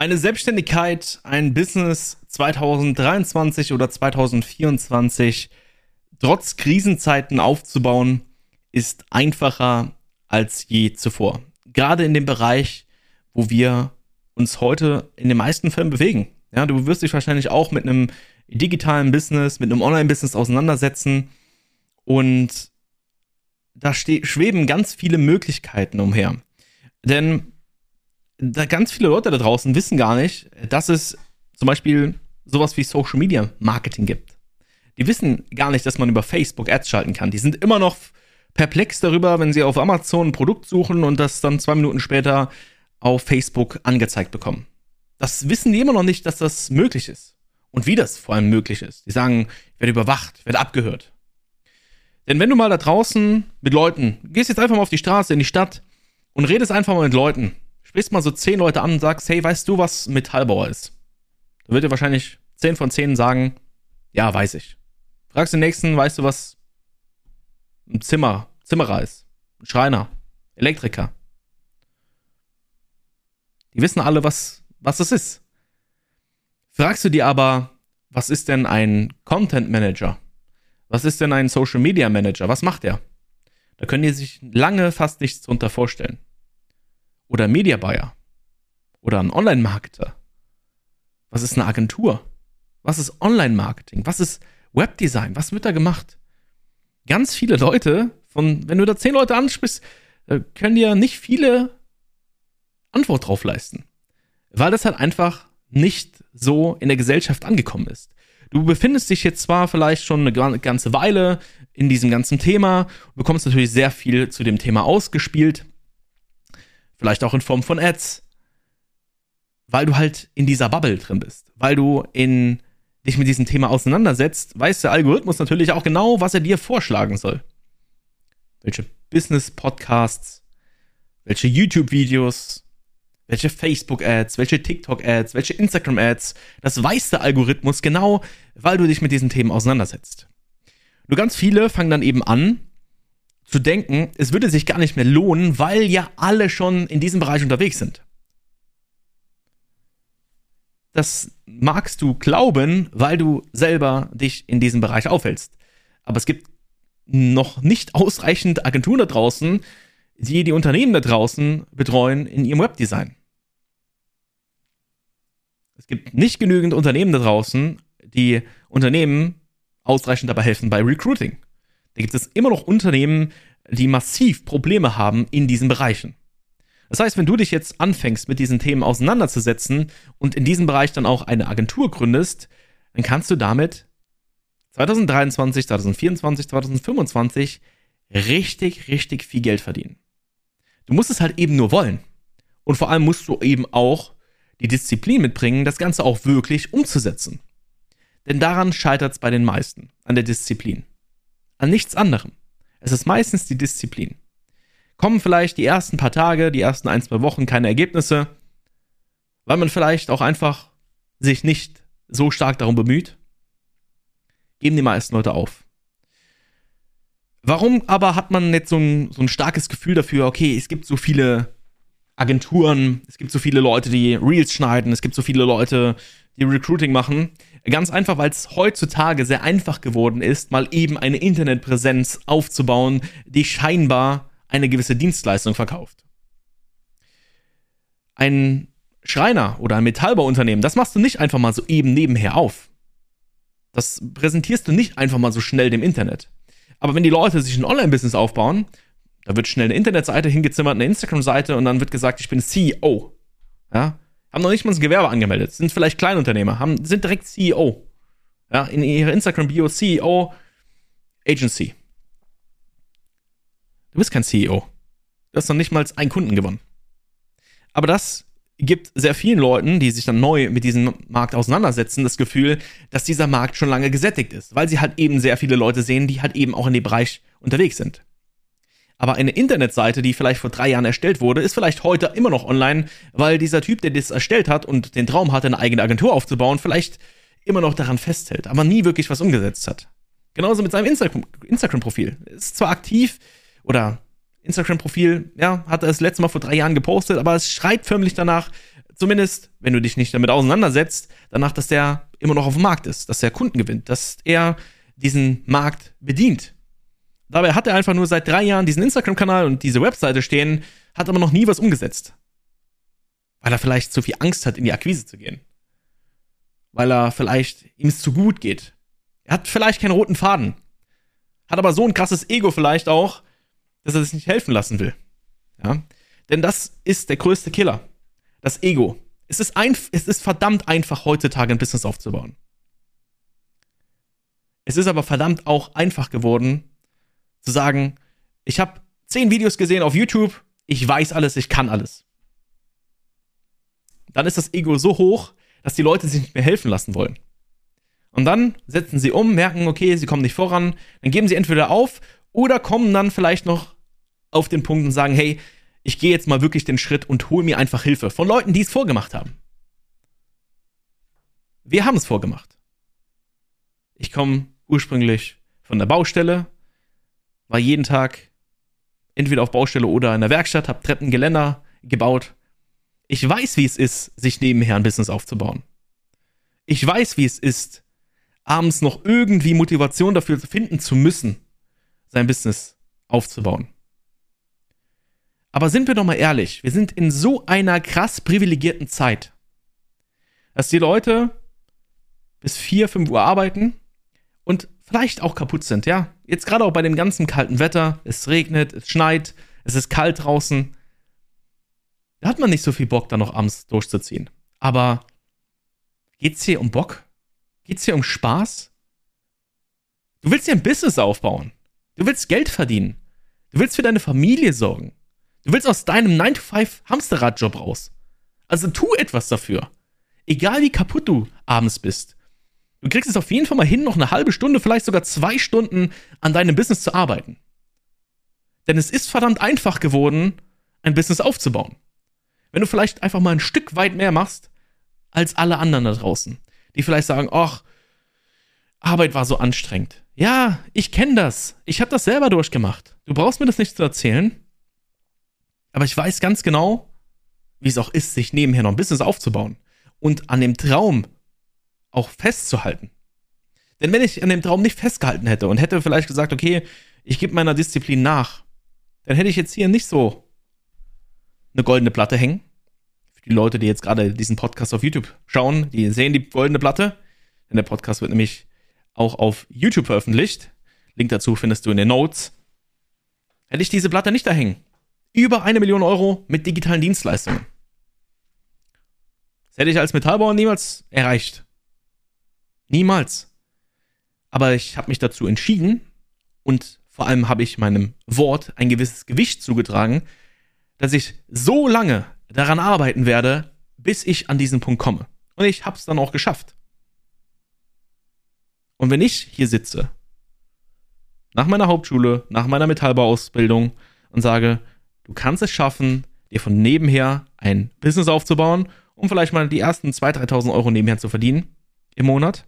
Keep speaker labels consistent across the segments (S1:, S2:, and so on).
S1: Eine Selbstständigkeit, ein Business 2023 oder 2024 trotz Krisenzeiten aufzubauen, ist einfacher als je zuvor. Gerade in dem Bereich, wo wir uns heute in den meisten Fällen bewegen. Ja, du wirst dich wahrscheinlich auch mit einem digitalen Business, mit einem Online-Business auseinandersetzen und da schweben ganz viele Möglichkeiten umher. Denn da ganz viele Leute da draußen wissen gar nicht, dass es zum Beispiel sowas wie Social Media Marketing gibt. Die wissen gar nicht, dass man über Facebook Ads schalten kann. Die sind immer noch perplex darüber, wenn sie auf Amazon ein Produkt suchen und das dann zwei Minuten später auf Facebook angezeigt bekommen. Das wissen die immer noch nicht, dass das möglich ist. Und wie das vor allem möglich ist. Die sagen, ich werde überwacht, ich werde abgehört. Denn wenn du mal da draußen mit Leuten, gehst jetzt einfach mal auf die Straße, in die Stadt und redest einfach mal mit Leuten, sprichst mal so zehn Leute an und sagst, hey, weißt du, was Metallbauer ist? Da wird dir wahrscheinlich zehn von zehn sagen, ja, weiß ich. Fragst den nächsten, weißt du, was ein Zimmer, Zimmerer ist? Ein Schreiner, Elektriker. Die wissen alle, was, was das ist. Fragst du dir aber, was ist denn ein Content Manager? Was ist denn ein Social Media Manager? Was macht er? Da können die sich lange fast nichts drunter vorstellen oder Media Buyer oder ein Online-Marketer? Was ist eine Agentur? Was ist Online-Marketing? Was ist Webdesign? Was wird da gemacht? Ganz viele Leute, von, wenn du da zehn Leute ansprichst, äh, können dir nicht viele Antwort drauf leisten. Weil das halt einfach nicht so in der Gesellschaft angekommen ist. Du befindest dich jetzt zwar vielleicht schon eine ganze Weile in diesem ganzen Thema, bekommst natürlich sehr viel zu dem Thema ausgespielt, Vielleicht auch in Form von Ads. Weil du halt in dieser Bubble drin bist. Weil du in dich mit diesem Thema auseinandersetzt, weiß der Algorithmus natürlich auch genau, was er dir vorschlagen soll. Welche Business-Podcasts, welche YouTube-Videos, welche Facebook-Ads, welche TikTok-Ads, welche Instagram-Ads. Das weiß der Algorithmus genau, weil du dich mit diesen Themen auseinandersetzt. Nur ganz viele fangen dann eben an, zu denken, es würde sich gar nicht mehr lohnen, weil ja alle schon in diesem Bereich unterwegs sind. Das magst du glauben, weil du selber dich in diesem Bereich aufhältst. Aber es gibt noch nicht ausreichend Agenturen da draußen, die die Unternehmen da draußen betreuen in ihrem Webdesign. Es gibt nicht genügend Unternehmen da draußen, die Unternehmen ausreichend dabei helfen bei Recruiting. Da gibt es immer noch Unternehmen, die massiv Probleme haben in diesen Bereichen. Das heißt, wenn du dich jetzt anfängst, mit diesen Themen auseinanderzusetzen und in diesem Bereich dann auch eine Agentur gründest, dann kannst du damit 2023, 2024, 2025 richtig, richtig viel Geld verdienen. Du musst es halt eben nur wollen. Und vor allem musst du eben auch die Disziplin mitbringen, das Ganze auch wirklich umzusetzen. Denn daran scheitert es bei den meisten, an der Disziplin an nichts anderem. Es ist meistens die Disziplin. Kommen vielleicht die ersten paar Tage, die ersten ein, zwei Wochen keine Ergebnisse, weil man vielleicht auch einfach sich nicht so stark darum bemüht, geben die meisten Leute auf. Warum aber hat man nicht so ein, so ein starkes Gefühl dafür, okay, es gibt so viele Agenturen, es gibt so viele Leute, die Reels schneiden, es gibt so viele Leute, die Recruiting machen. Ganz einfach, weil es heutzutage sehr einfach geworden ist, mal eben eine Internetpräsenz aufzubauen, die scheinbar eine gewisse Dienstleistung verkauft. Ein Schreiner oder ein Metallbauunternehmen, das machst du nicht einfach mal so eben nebenher auf. Das präsentierst du nicht einfach mal so schnell dem Internet. Aber wenn die Leute sich ein Online-Business aufbauen, da wird schnell eine Internetseite hingezimmert, eine Instagram-Seite und dann wird gesagt, ich bin CEO. Ja, haben noch nicht mal ein Gewerbe angemeldet, sind vielleicht Kleinunternehmer, haben, sind direkt CEO. Ja, in ihrer Instagram-Bio CEO Agency. Du bist kein CEO. Du hast noch nicht mal einen Kunden gewonnen. Aber das gibt sehr vielen Leuten, die sich dann neu mit diesem Markt auseinandersetzen, das Gefühl, dass dieser Markt schon lange gesättigt ist, weil sie halt eben sehr viele Leute sehen, die halt eben auch in dem Bereich unterwegs sind. Aber eine Internetseite, die vielleicht vor drei Jahren erstellt wurde, ist vielleicht heute immer noch online, weil dieser Typ, der das erstellt hat und den Traum hatte, eine eigene Agentur aufzubauen, vielleicht immer noch daran festhält, aber nie wirklich was umgesetzt hat. Genauso mit seinem Instagram-Profil. Ist zwar aktiv oder Instagram-Profil, ja, hat er das letzte Mal vor drei Jahren gepostet, aber es schreit förmlich danach, Zumindest, wenn du dich nicht damit auseinandersetzt, danach, dass der immer noch auf dem Markt ist, dass er Kunden gewinnt, dass er diesen Markt bedient. Dabei hat er einfach nur seit drei Jahren diesen Instagram-Kanal und diese Webseite stehen, hat aber noch nie was umgesetzt. Weil er vielleicht zu viel Angst hat, in die Akquise zu gehen. Weil er vielleicht ihm es zu gut geht. Er hat vielleicht keinen roten Faden. Hat aber so ein krasses Ego vielleicht auch, dass er sich nicht helfen lassen will. Ja? Denn das ist der größte Killer. Das Ego. Es ist, ein, es ist verdammt einfach, heutzutage ein Business aufzubauen. Es ist aber verdammt auch einfach geworden, zu sagen, ich habe zehn Videos gesehen auf YouTube, ich weiß alles, ich kann alles. Dann ist das Ego so hoch, dass die Leute sich nicht mehr helfen lassen wollen. Und dann setzen sie um, merken, okay, sie kommen nicht voran, dann geben sie entweder auf oder kommen dann vielleicht noch auf den Punkt und sagen, hey, ich gehe jetzt mal wirklich den Schritt und hole mir einfach Hilfe von Leuten, die es vorgemacht haben. Wir haben es vorgemacht. Ich komme ursprünglich von der Baustelle, war jeden Tag entweder auf Baustelle oder in der Werkstatt, habe Treppengeländer gebaut. Ich weiß, wie es ist, sich nebenher ein Business aufzubauen. Ich weiß, wie es ist, abends noch irgendwie Motivation dafür finden zu müssen, sein Business aufzubauen. Aber sind wir doch mal ehrlich, wir sind in so einer krass privilegierten Zeit, dass die Leute bis 4, 5 Uhr arbeiten und vielleicht auch kaputt sind, ja. Jetzt gerade auch bei dem ganzen kalten Wetter, es regnet, es schneit, es ist kalt draußen. Da hat man nicht so viel Bock, da noch abends durchzuziehen. Aber geht's hier um Bock? Geht's hier um Spaß? Du willst dir ein Business aufbauen. Du willst Geld verdienen. Du willst für deine Familie sorgen. Du willst aus deinem 9-to-5 Hamsterradjob raus. Also tu etwas dafür. Egal wie kaputt du abends bist. Du kriegst es auf jeden Fall mal hin, noch eine halbe Stunde, vielleicht sogar zwei Stunden an deinem Business zu arbeiten. Denn es ist verdammt einfach geworden, ein Business aufzubauen. Wenn du vielleicht einfach mal ein Stück weit mehr machst als alle anderen da draußen, die vielleicht sagen, ach, Arbeit war so anstrengend. Ja, ich kenne das. Ich habe das selber durchgemacht. Du brauchst mir das nicht zu erzählen. Aber ich weiß ganz genau, wie es auch ist, sich nebenher noch ein Business aufzubauen und an dem Traum auch festzuhalten. Denn wenn ich an dem Traum nicht festgehalten hätte und hätte vielleicht gesagt, okay, ich gebe meiner Disziplin nach, dann hätte ich jetzt hier nicht so eine goldene Platte hängen. Für die Leute, die jetzt gerade diesen Podcast auf YouTube schauen, die sehen die goldene Platte. Denn der Podcast wird nämlich auch auf YouTube veröffentlicht. Link dazu findest du in den Notes. Hätte ich diese Platte nicht da hängen. Über eine Million Euro mit digitalen Dienstleistungen. Das hätte ich als Metallbauer niemals erreicht. Niemals. Aber ich habe mich dazu entschieden und vor allem habe ich meinem Wort ein gewisses Gewicht zugetragen, dass ich so lange daran arbeiten werde, bis ich an diesen Punkt komme. Und ich habe es dann auch geschafft. Und wenn ich hier sitze, nach meiner Hauptschule, nach meiner Metallbauausbildung und sage, du kannst es schaffen, dir von nebenher ein Business aufzubauen, um vielleicht mal die ersten 2.000, 3.000 Euro nebenher zu verdienen im Monat,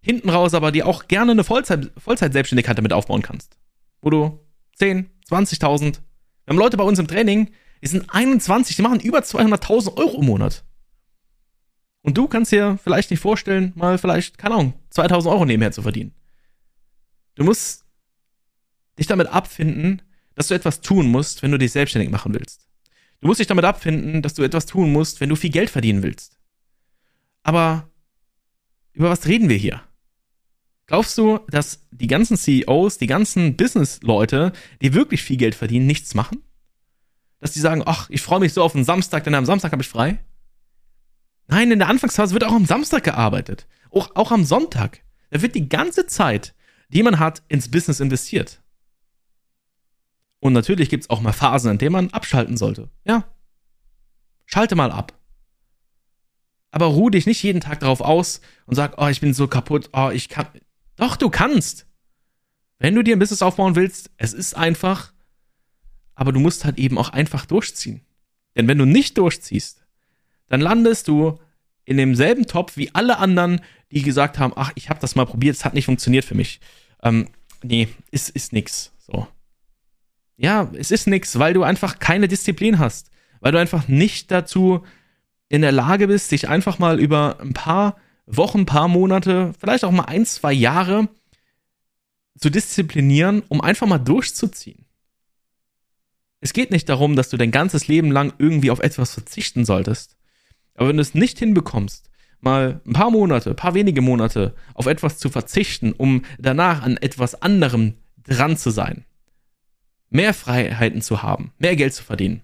S1: hinten raus aber dir auch gerne eine Vollzeit, Vollzeit-Selbstständigkeit damit aufbauen kannst. Wo du 10, 20.000. Wir haben Leute bei uns im Training, die sind 21, die machen über 200.000 Euro im Monat. Und du kannst dir vielleicht nicht vorstellen, mal vielleicht, keine Ahnung, 2000 Euro nebenher zu verdienen. Du musst dich damit abfinden, dass du etwas tun musst, wenn du dich selbstständig machen willst. Du musst dich damit abfinden, dass du etwas tun musst, wenn du viel Geld verdienen willst. Aber über was reden wir hier? Glaubst du, dass die ganzen CEOs, die ganzen Business-Leute, die wirklich viel Geld verdienen, nichts machen? Dass die sagen, ach, ich freue mich so auf den Samstag, denn am Samstag habe ich frei? Nein, in der Anfangsphase wird auch am Samstag gearbeitet. Auch, auch am Sonntag. Da wird die ganze Zeit, die man hat, ins Business investiert. Und natürlich gibt es auch mal Phasen, in denen man abschalten sollte. Ja. Schalte mal ab. Aber ruh dich nicht jeden Tag darauf aus und sag, oh, ich bin so kaputt, oh, ich kann. Doch, du kannst. Wenn du dir ein Business aufbauen willst, es ist einfach, aber du musst halt eben auch einfach durchziehen. Denn wenn du nicht durchziehst, dann landest du in demselben Topf wie alle anderen, die gesagt haben, ach, ich habe das mal probiert, es hat nicht funktioniert für mich. Ähm, nee, ist, ist nix. So. Ja, es ist nix, weil du einfach keine Disziplin hast. Weil du einfach nicht dazu in der Lage bist, dich einfach mal über ein paar Wochen, paar Monate, vielleicht auch mal ein, zwei Jahre zu disziplinieren, um einfach mal durchzuziehen. Es geht nicht darum, dass du dein ganzes Leben lang irgendwie auf etwas verzichten solltest. Aber wenn du es nicht hinbekommst, mal ein paar Monate, ein paar wenige Monate auf etwas zu verzichten, um danach an etwas anderem dran zu sein, mehr Freiheiten zu haben, mehr Geld zu verdienen,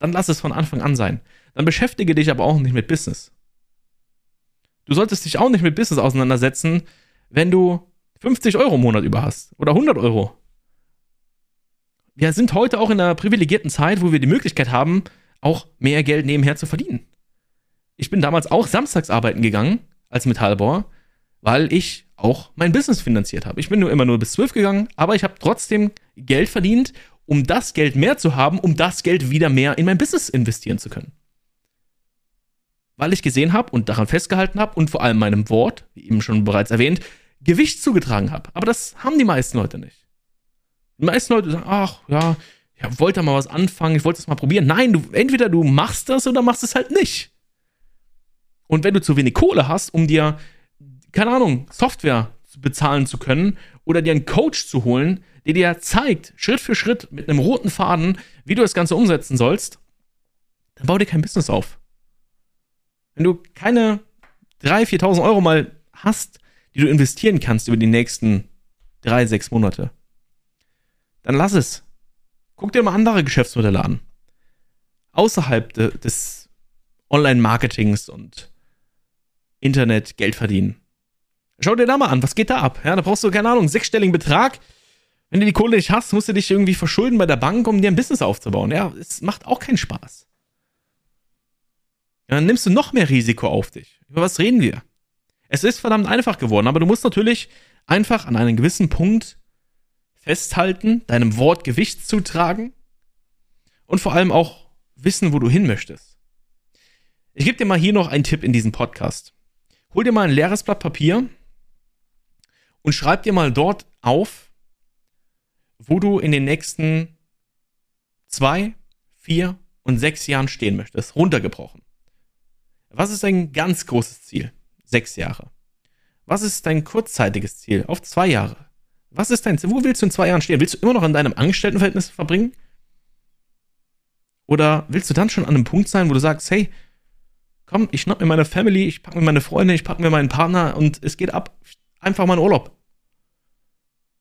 S1: dann lass es von Anfang an sein. Dann beschäftige dich aber auch nicht mit Business. Du solltest dich auch nicht mit Business auseinandersetzen, wenn du 50 Euro im Monat über hast oder 100 Euro. Wir sind heute auch in einer privilegierten Zeit, wo wir die Möglichkeit haben, auch mehr Geld nebenher zu verdienen. Ich bin damals auch samstags arbeiten gegangen als Metallbauer, weil ich auch mein Business finanziert habe. Ich bin nur immer nur bis 12 gegangen, aber ich habe trotzdem Geld verdient, um das Geld mehr zu haben, um das Geld wieder mehr in mein Business investieren zu können weil ich gesehen habe und daran festgehalten habe und vor allem meinem Wort, wie eben schon bereits erwähnt, Gewicht zugetragen habe. Aber das haben die meisten Leute nicht. Die meisten Leute sagen, ach ja, ich wollte mal was anfangen, ich wollte es mal probieren. Nein, du, entweder du machst das oder machst es halt nicht. Und wenn du zu wenig Kohle hast, um dir, keine Ahnung, Software bezahlen zu können oder dir einen Coach zu holen, der dir zeigt, Schritt für Schritt mit einem roten Faden, wie du das Ganze umsetzen sollst, dann bau dir kein Business auf. Wenn du keine 3.000, 4.000 Euro mal hast, die du investieren kannst über die nächsten drei, sechs Monate, dann lass es. Guck dir mal andere Geschäftsmodelle an. Außerhalb de, des Online-Marketings und Internet Geld verdienen. Schau dir da mal an, was geht da ab? Ja, da brauchst du, keine Ahnung, sechsstelligen Betrag. Wenn du die Kohle nicht hast, musst du dich irgendwie verschulden bei der Bank, um dir ein Business aufzubauen. Ja, es macht auch keinen Spaß dann nimmst du noch mehr Risiko auf dich. Über was reden wir? Es ist verdammt einfach geworden, aber du musst natürlich einfach an einem gewissen Punkt festhalten, deinem Wort Gewicht zutragen und vor allem auch wissen, wo du hin möchtest. Ich gebe dir mal hier noch einen Tipp in diesem Podcast. Hol dir mal ein leeres Blatt Papier und schreib dir mal dort auf, wo du in den nächsten zwei, vier und sechs Jahren stehen möchtest. Runtergebrochen. Was ist dein ganz großes Ziel? Sechs Jahre. Was ist dein kurzzeitiges Ziel? Auf zwei Jahre. Was ist dein Ziel? Wo willst du in zwei Jahren stehen? Willst du immer noch in deinem Angestelltenverhältnis verbringen? Oder willst du dann schon an einem Punkt sein, wo du sagst, hey, komm, ich schnapp mir meine Family, ich pack mir meine Freunde, ich pack mir meinen Partner und es geht ab. Einfach mal in Urlaub.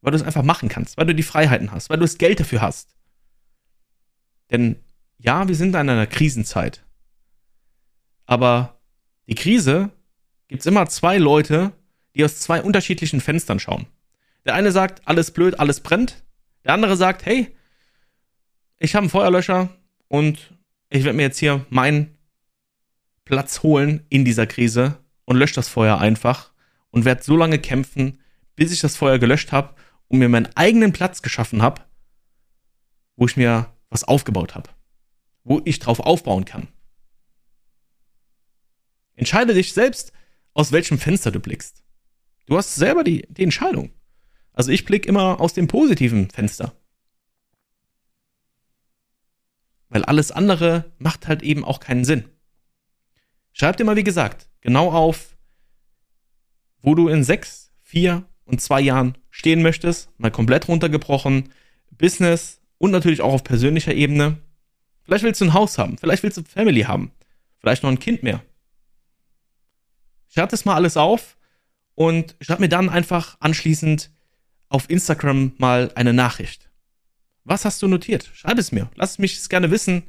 S1: Weil du es einfach machen kannst, weil du die Freiheiten hast, weil du das Geld dafür hast. Denn ja, wir sind in einer Krisenzeit. Aber die Krise gibt's immer zwei Leute, die aus zwei unterschiedlichen Fenstern schauen. Der eine sagt, alles blöd, alles brennt. Der andere sagt, hey, ich habe einen Feuerlöscher und ich werde mir jetzt hier meinen Platz holen in dieser Krise und lösche das Feuer einfach und werde so lange kämpfen, bis ich das Feuer gelöscht habe und mir meinen eigenen Platz geschaffen habe, wo ich mir was aufgebaut habe, wo ich drauf aufbauen kann. Entscheide dich selbst, aus welchem Fenster du blickst. Du hast selber die, die Entscheidung. Also ich blicke immer aus dem positiven Fenster. Weil alles andere macht halt eben auch keinen Sinn. Schreib dir mal, wie gesagt, genau auf, wo du in sechs, vier und zwei Jahren stehen möchtest, mal komplett runtergebrochen, Business und natürlich auch auf persönlicher Ebene. Vielleicht willst du ein Haus haben, vielleicht willst du Family haben, vielleicht noch ein Kind mehr. Schreib das mal alles auf und schreib mir dann einfach anschließend auf Instagram mal eine Nachricht. Was hast du notiert? Schreib es mir. Lass mich es gerne wissen.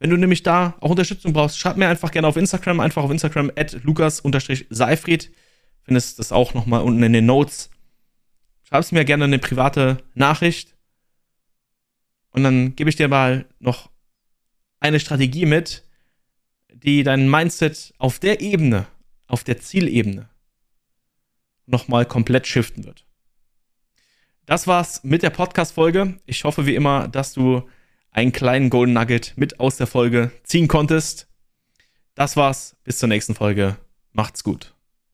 S1: Wenn du nämlich da auch Unterstützung brauchst, schreib mir einfach gerne auf Instagram, einfach auf Instagram at lukas-seifried. Findest das auch nochmal unten in den Notes. Schreib es mir gerne eine private Nachricht. Und dann gebe ich dir mal noch eine Strategie mit, die dein Mindset auf der Ebene auf der Zielebene nochmal komplett shiften wird. Das war's mit der Podcast-Folge. Ich hoffe wie immer, dass du einen kleinen Golden Nugget mit aus der Folge ziehen konntest. Das war's. Bis zur nächsten Folge. Macht's gut.